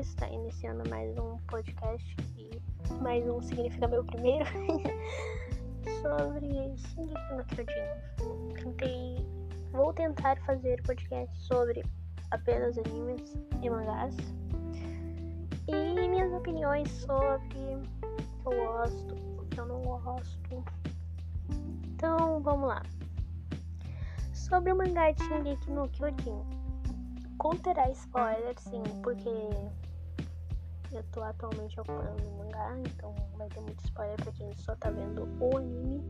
está iniciando mais um podcast e mais um significa meu primeiro sobre Shingeki no Kyojin. Tentei, vou tentar fazer podcast sobre apenas animes e mangás e minhas opiniões sobre o que eu gosto, o que eu não gosto. Então, vamos lá. Sobre o mangá de Shingeki no Kyojin conterá spoiler, sim, porque eu tô atualmente acompanhando o mangá, então vai ter muito spoiler pra quem só tá vendo o anime.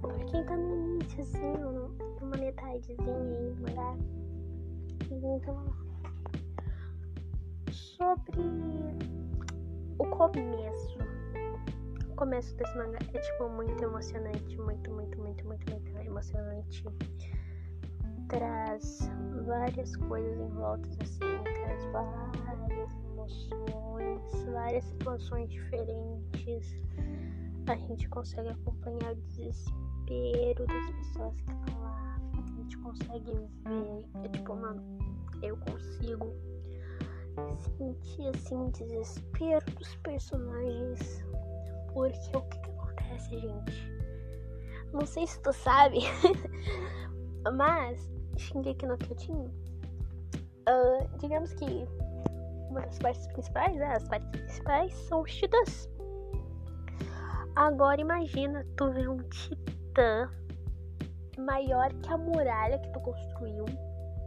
Pra quem tá no iníciozinho, numa metadezinha aí do mangá. Então, sobre o começo. O começo desse mangá é tipo muito emocionante, muito, muito, muito, muito, muito emocionante traz várias coisas em volta assim, traz várias emoções, várias situações diferentes. A gente consegue acompanhar o desespero das pessoas que estão lá. A gente consegue ver, é tipo, mano, eu consigo sentir assim o desespero dos personagens. Porque o que, que acontece, gente? Não sei se tu sabe, mas Shingeki no Kyojin, uh, digamos que uma das partes principais, né, as partes principais são os titãs. Agora imagina tu ver um titã maior que a muralha que tu construiu,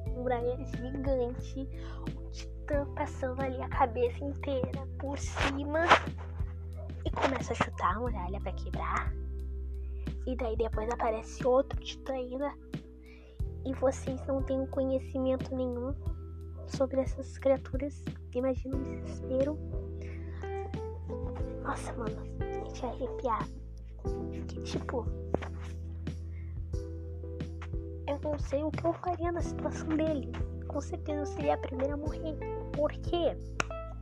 uma muralha gigante, um titã passando ali a cabeça inteira por cima e começa a chutar a muralha para quebrar. E daí depois aparece outro titã ainda e vocês não têm conhecimento nenhum sobre essas criaturas, imagina o desespero. Nossa, mano, deixa arrepiar. Que tipo. Eu não sei o que eu faria na situação dele. Com certeza eu seria a primeira a morrer. Por quê?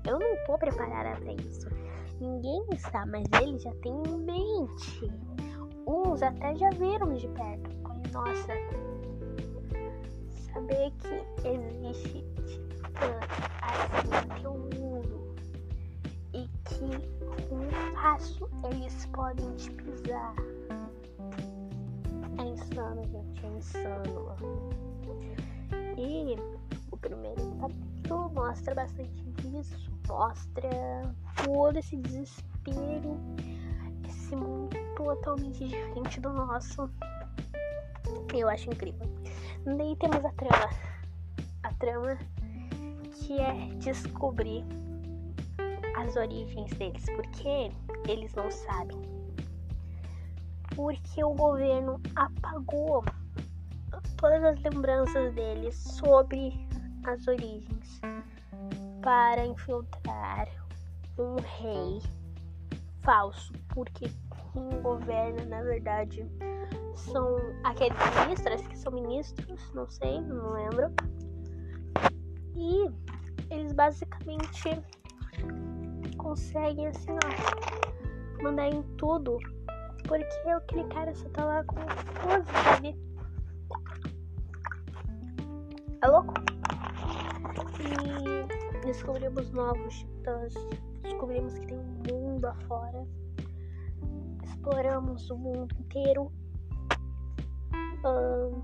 Eu não tô preparada para isso. Ninguém está, mas ele já tem em mente. Uns até já viram de perto. Nossa, saber que existe podem te pisar. É insano, gente, é insano. E o primeiro capítulo mostra bastante disso, mostra todo esse desespero, esse mundo totalmente diferente do nosso. Eu acho incrível. Daí temos a trama. A trama que é descobrir as origens deles, porque eles não sabem. Porque o governo apagou todas as lembranças deles sobre as origens para infiltrar um rei falso, porque quem governa, na verdade, são aqueles ministros que são ministros, não sei, não lembro. E eles basicamente conseguem assim, ó, mandar em tudo. Porque aquele cara só tá lá com pose, sabe? É louco? E descobrimos novos titãs. Descobrimos que tem um mundo afora. Exploramos o mundo inteiro uh,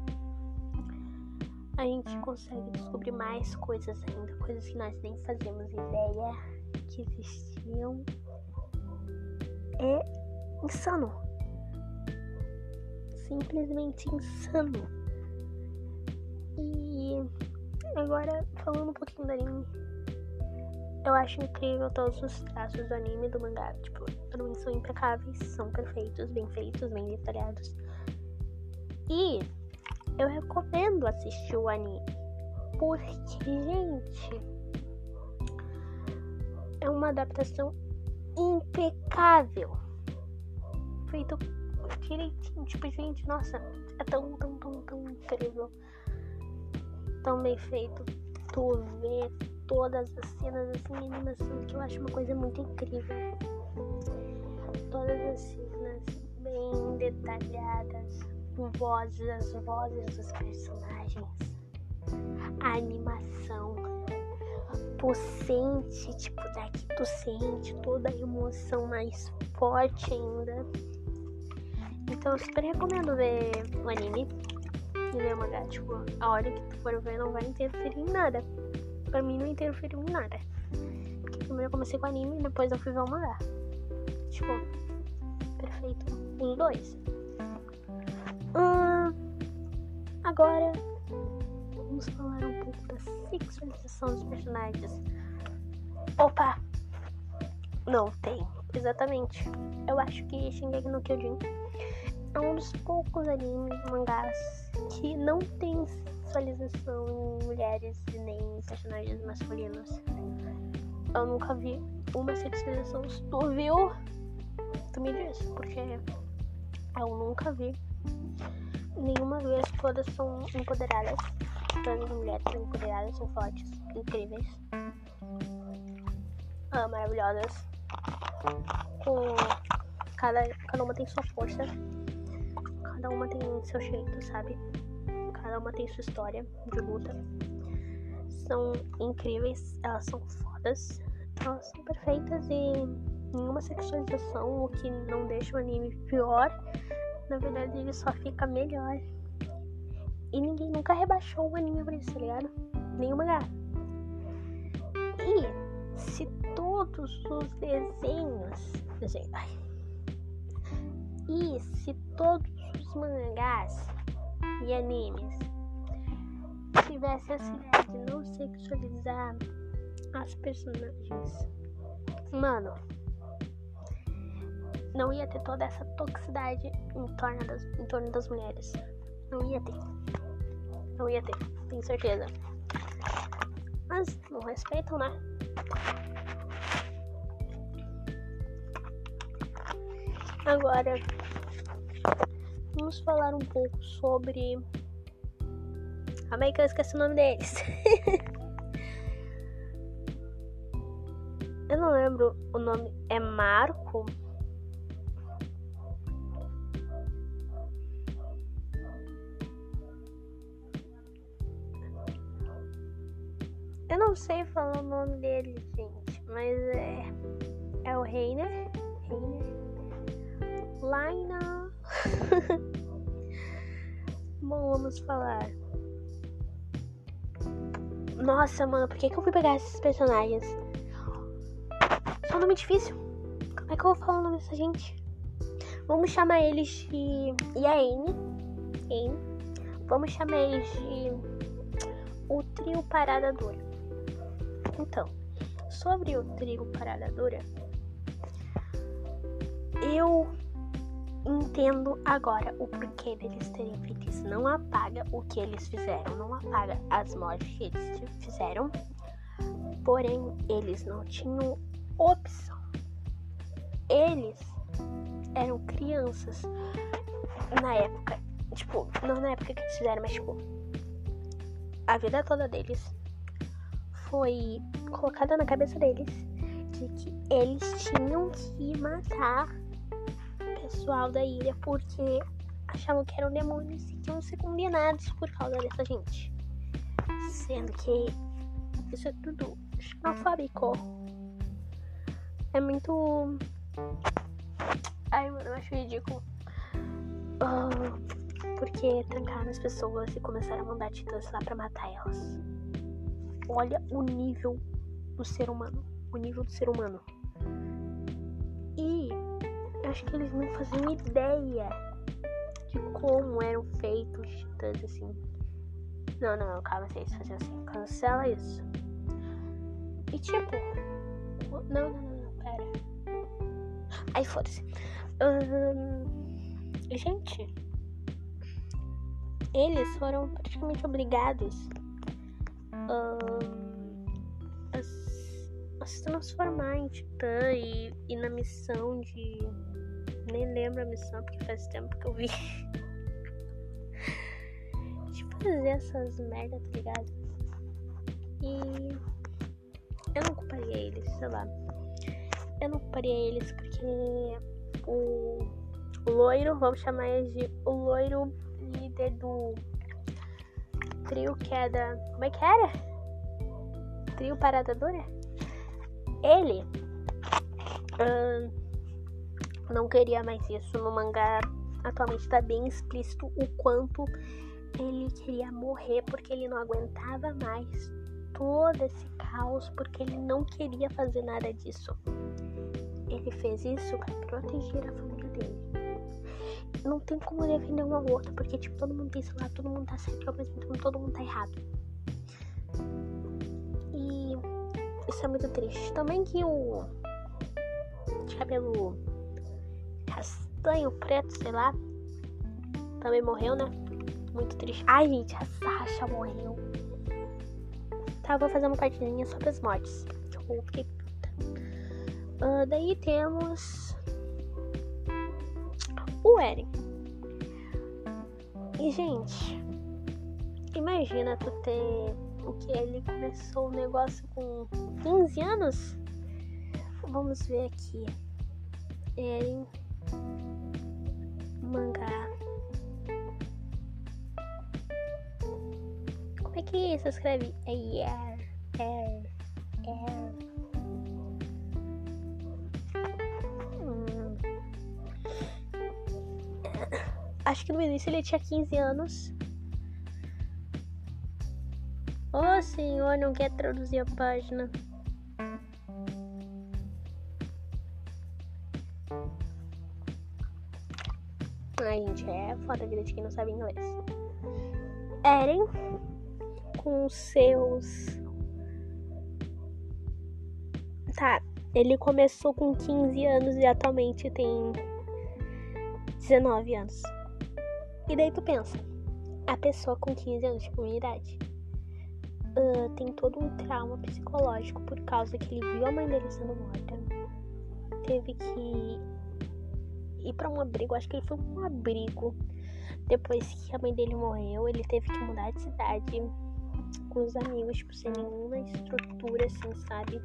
a gente consegue descobrir mais coisas ainda, coisas que nós nem fazíamos ideia que existiam. É insano. Simplesmente insano. E agora falando um pouquinho do anime. Eu acho incrível todos os traços do anime e do mangá. Tipo, pra mim são impecáveis, são perfeitos, bem feitos, bem detalhados. E eu recomendo assistir o anime. Porque, gente, é uma adaptação impecável. Feito direitinho. Tipo, gente, nossa, é tão, tão, tão, tão incrível. Tão bem feito. Tu vê todas as cenas assim, animação, que eu acho uma coisa muito incrível. Todas as cenas bem detalhadas vozes, as vozes dos personagens, a animação, tu sente, tipo, daqui tu sente toda a emoção mais forte ainda. Então eu super recomendo ver o anime e ler o mangá. Tipo, a hora que tu for ver não vai interferir em nada. Pra mim não interferiu em nada. Porque primeiro eu comecei com o anime e depois eu fui ver o mangá. Tipo, perfeito. Os dois. Hum, agora vamos falar um pouco da sexualização dos personagens. Opa! Não tem, exatamente. Eu acho que Shingeki no Kyojin é um dos poucos animes, mangás que não tem sexualização em mulheres e nem personagens masculinos. Eu nunca vi uma sexualização. Se tu viu, tu me diz, porque eu nunca vi nenhuma vez. Todas são empoderadas. Todas as mulheres são empoderadas, são fortes, incríveis, ah, maravilhosas. Com cada, cada uma tem sua força, cada uma tem seu jeito, sabe? Cada uma tem sua história de luta. São incríveis, elas são fodas, elas são perfeitas e nenhuma sexualização, o que não deixa o anime pior. Na verdade, ele só fica melhor. E ninguém nunca rebaixou o anime por isso, tá ligado? Nenhuma mangá. E se todos os desenhos. Desenho, ai. E se todos os mangás e animes tivessem essa ideia de não sexualizar as personagens, mano, não ia ter toda essa toxicidade em torno das, em torno das mulheres. Não ia ter. Não ia ter, tenho certeza. Mas não respeitam, né? Agora, vamos falar um pouco sobre. Calma aí que eu esqueci o nome deles. eu não lembro o nome. É Marco? Eu não sei falar o nome dele, gente, mas é. É o Reiner. Reiner. Laina. Bom, vamos falar. Nossa, mano, por que, que eu fui pegar esses personagens? Só um nome difícil. Como é que eu vou falar o nome dessa gente? Vamos chamar eles de. E a. Vamos chamar eles de. O trio Parada Dura. Então, sobre o trio Parada Dura, eu entendo agora o porquê deles terem feito isso. Não apaga o que eles fizeram, não apaga as mortes que eles fizeram. Porém, eles não tinham opção. Eles eram crianças na época. Tipo, não na época que eles fizeram, mas tipo, a vida toda deles foi colocada na cabeça deles de que eles tinham que matar pessoal da ilha porque achavam que eram demônios e que iam ser condenados por causa dessa gente. Sendo que isso é tudo xenofóbico. É muito. Ai, mano, eu acho ridículo. Uh, porque trancaram as pessoas e começaram a mandar titãs lá pra matar elas. Olha o nível do ser humano. O nível do ser humano. Acho que eles não faziam ideia de como eram feitos os titãs assim. Não, não, calma, vocês faziam assim. Cancela isso. E tipo. Não, não, não, não, pera. Aí foda-se. gente. Eles foram praticamente obrigados a, a, se transformar em titã e, e na missão de nem lembro a missão porque faz tempo que eu vi. de fazer essas merda, tá ligado? E eu não culparia eles, sei lá. Eu não culparia eles porque o, o loiro, vamos chamar ele de o loiro líder do trio que é da. Como é que era? trio Parada Dura, ele uh, não queria mais isso. No mangá atualmente está bem explícito o quanto ele queria morrer porque ele não aguentava mais todo esse caos porque ele não queria fazer nada disso. Ele fez isso para proteger a família dele. Não tem como defender um ao outro, porque tipo, todo mundo tem seu todo mundo tá certo, ao mesmo tempo todo mundo tá errado. E isso é muito triste. Também que o de cabelo castanho, preto, sei lá, também morreu, né? Muito triste. Ai, gente, a Sasha morreu. Tá, vou fazer uma partidinha sobre as mortes. Eu fiquei puta. Uh, daí temos o Eren. E, gente, imagina tu ter o que ele começou o negócio com 15 anos. Vamos ver aqui. Eren mangá. Como é que se escreve? É yeah, é, é. Hum. Acho que no início ele tinha 15 anos. Oh senhor, não quer traduzir a página. Foda a vida de quem não sabe inglês. Eren, com seus. Tá, ele começou com 15 anos e atualmente tem 19 anos. E daí tu pensa, a pessoa com 15 anos, tipo, minha idade, uh, tem todo um trauma psicológico por causa que ele viu a mãe dele sendo morta. Teve que ir para um abrigo, acho que ele foi um abrigo. Depois que a mãe dele morreu, ele teve que mudar de cidade com os amigos, tipo, sem nenhuma estrutura, assim, sabe?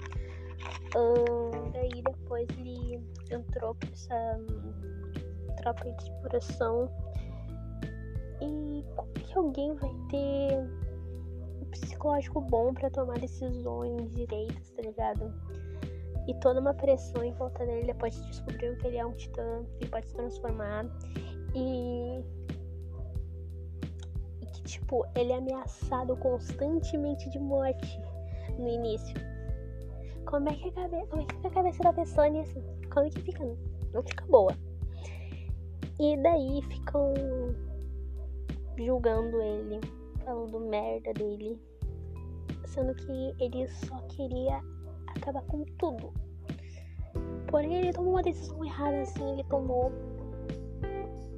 Uh, daí depois ele entrou pra essa um, tropa de exploração. E como que alguém vai ter um psicológico bom para tomar decisões direitas, tá ligado? e toda uma pressão em volta dele depois de descobrir que ele é um titã e pode se transformar e e tipo ele é ameaçado constantemente de morte no início como é que a cabeça como é que fica a cabeça da pessoa nisso como é que fica não fica boa e daí ficam julgando ele falando merda dele sendo que ele só queria acabar com tudo. Porém, ele tomou uma decisão errada, assim, ele tomou.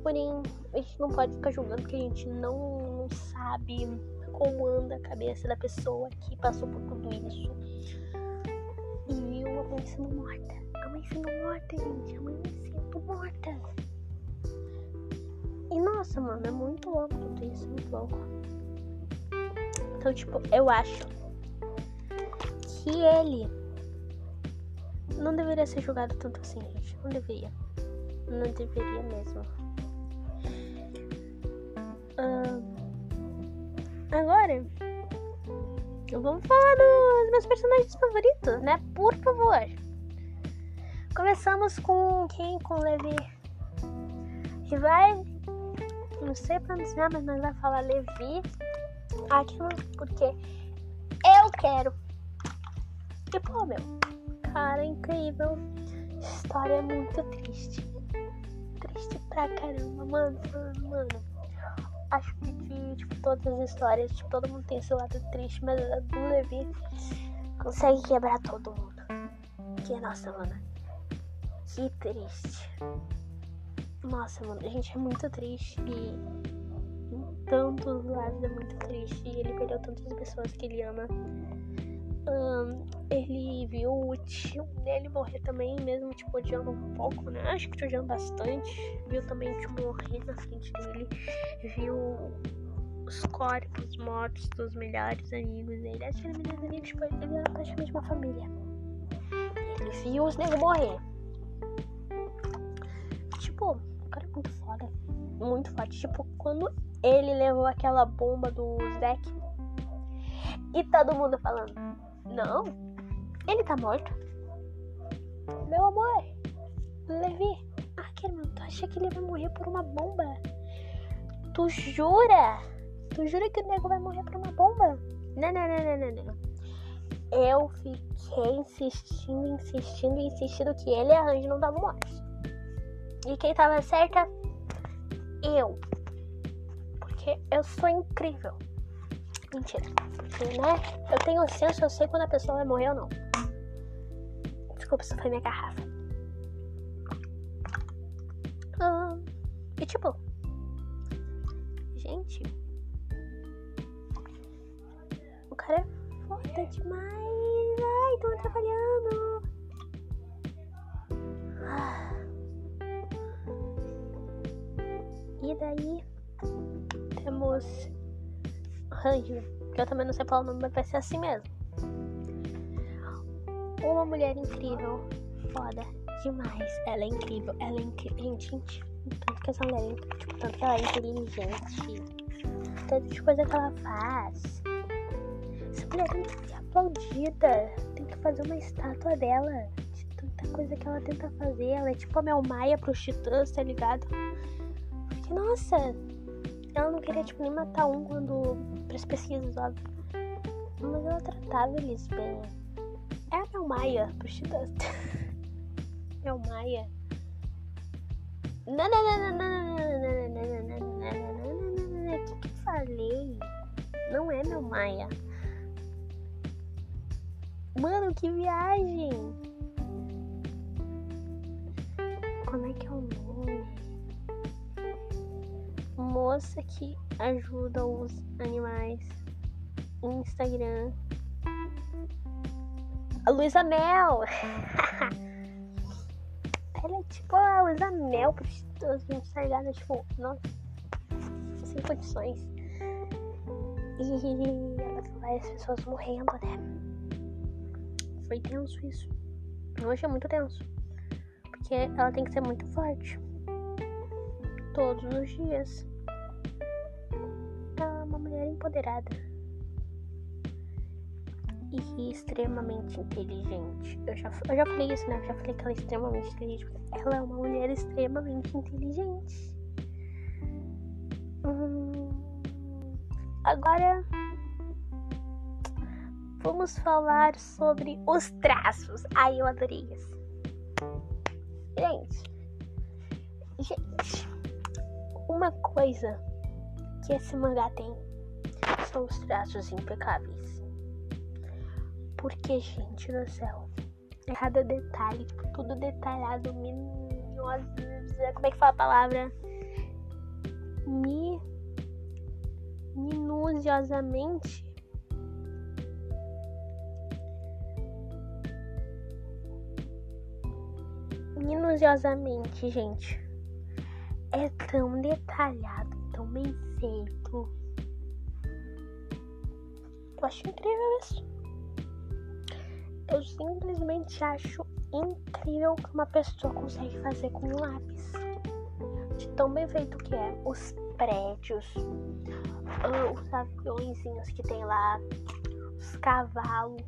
Porém, a gente não pode ficar julgando porque a gente não, não sabe como anda a cabeça da pessoa que passou por tudo isso. E viu a mãe sendo morta. A mãe sendo morta, gente. A mãe sendo morta. E nossa, mano, é muito louco tudo isso, muito louco. Então, tipo, eu acho que ele não deveria ser julgado tanto assim, gente. Não deveria. Não deveria mesmo. Agora, vamos falar dos meus personagens favoritos, né? Por favor. Começamos com quem? Com Levi. Que vai. Não sei pronunciar, mas nós vamos falar Levi. Aquilo porque eu quero. E pô, meu cara, incrível. História muito triste. Triste pra caramba, mano, mano, mano. Acho que tipo, todas as histórias, tipo, todo mundo tem seu lado triste, mas a do Levi consegue quebrar todo mundo. Que nossa, mano. Que triste. Nossa, mano, a gente é muito triste e tantos lados é muito triste. Ele perdeu tantas pessoas que ele ama um, ele viu o tio dele morrer também, mesmo tipo odiando um pouco, né? Acho que odiando bastante. Viu também o tio morrer na frente dele. Viu os corpos mortos dos melhores amigos dele. Que ele melhores amigos, tipo, ele era praticamente uma família. Ele viu os negros morrer. Tipo, o cara é muito foda. Muito forte. Tipo, quando ele levou aquela bomba do Zack. E todo mundo falando Não, ele tá morto. Meu amor, Levi, irmão, tu acha que ele vai morrer por uma bomba? Tu jura? Tu jura que o nego vai morrer por uma bomba? Não, não, não, não, não, não. Eu fiquei insistindo, insistindo, insistindo que ele e a Randy não estavam mortos. E quem tava certa? Eu. Porque eu sou incrível. Mentira. Porque, né? Eu tenho senso, eu sei quando a pessoa vai morrer ou não. Desculpa, isso foi minha garrafa. Ah, e tipo, gente, cara é foda demais. Ai, tô atrapalhando. E daí temos Ranger, que eu também não sei falar o nome, mas vai ser assim mesmo. Uma mulher incrível, foda demais. Ela é incrível, ela é incrível. Gente, tanto que essa mulher é tipo, tanto que ela é inteligente, tanto de coisa que ela faz. Essa mulher tem que ser aplaudida, tem que fazer uma estátua dela. De tanta coisa que ela tenta fazer. Ela é tipo a Mel Maia pros titãs, tá ligado? Porque, nossa, ela não queria tipo nem matar um quando. pras pesquisas, óbvio. Mas ela tratava eles bem. É a Mel Maia pros titãs. Mel Maia. Não, não, não, não, não, não, não, não, não, não, não, não, não, não, O que que falei? Não é Mel Maia. Mano, que viagem! Como é que é o nome? Moça que ajuda os animais. Instagram. A Luísa Mel! Ela é tipo a Luísa Mel pros tá ligado? Tipo, nossa, sem condições. E ela várias pessoas morrendo, né? Foi tenso isso. Hoje é muito tenso. Porque ela tem que ser muito forte. Todos os dias. Ela é uma mulher empoderada e extremamente inteligente. Eu já, eu já falei isso, né? Eu já falei que ela é extremamente inteligente. Ela é uma mulher extremamente inteligente. Hum, agora vamos falar sobre os traços. Ai, eu adorei isso. Gente, gente, uma coisa que esse mangá tem são os traços impecáveis. Porque, gente do céu, cada detalhe, tudo detalhado, minuoso. Como é que fala a palavra? Mi, minuciosamente. Minuciosamente, gente. É tão detalhado, tão bem feito. Eu acho incrível isso. Eu simplesmente acho incrível que uma pessoa consegue fazer com um lápis. De tão bem feito que é. Os prédios, ah, os aviõezinhos que tem lá, os cavalos,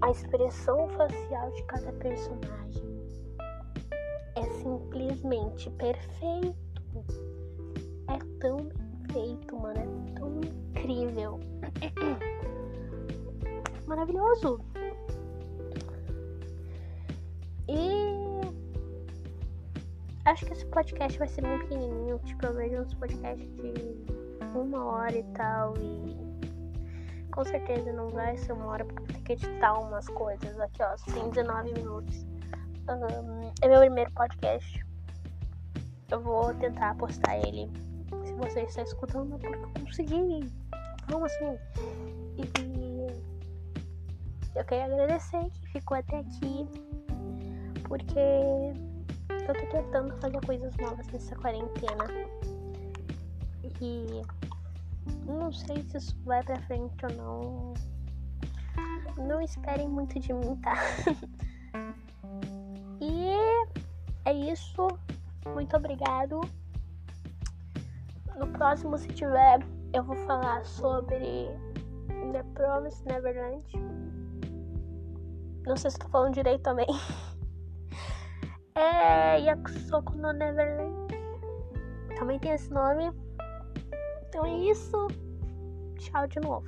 a expressão facial de cada personagem. Simplesmente perfeito. É tão bem feito, mano. É tão incrível. Maravilhoso. E acho que esse podcast vai ser bem pequenininho. Tipo, eu vejo uns podcasts de uma hora e tal. E com certeza não vai ser uma hora porque tem que editar umas coisas. Aqui, ó, tem 19 minutos. É meu primeiro podcast. Eu vou tentar postar ele. Se você está escutando, é porque eu consegui. Vamos assim. E eu quero agradecer que ficou até aqui porque eu tô tentando fazer coisas novas nessa quarentena. E não sei se isso vai pra frente ou não. Não esperem muito de mim, tá? é isso. Muito obrigado. No próximo, se tiver, eu vou falar sobre The Promised Neverland. Não sei se tô falando direito também. É Yakusoku no Neverland. Também tem esse nome. Então é isso. Tchau de novo.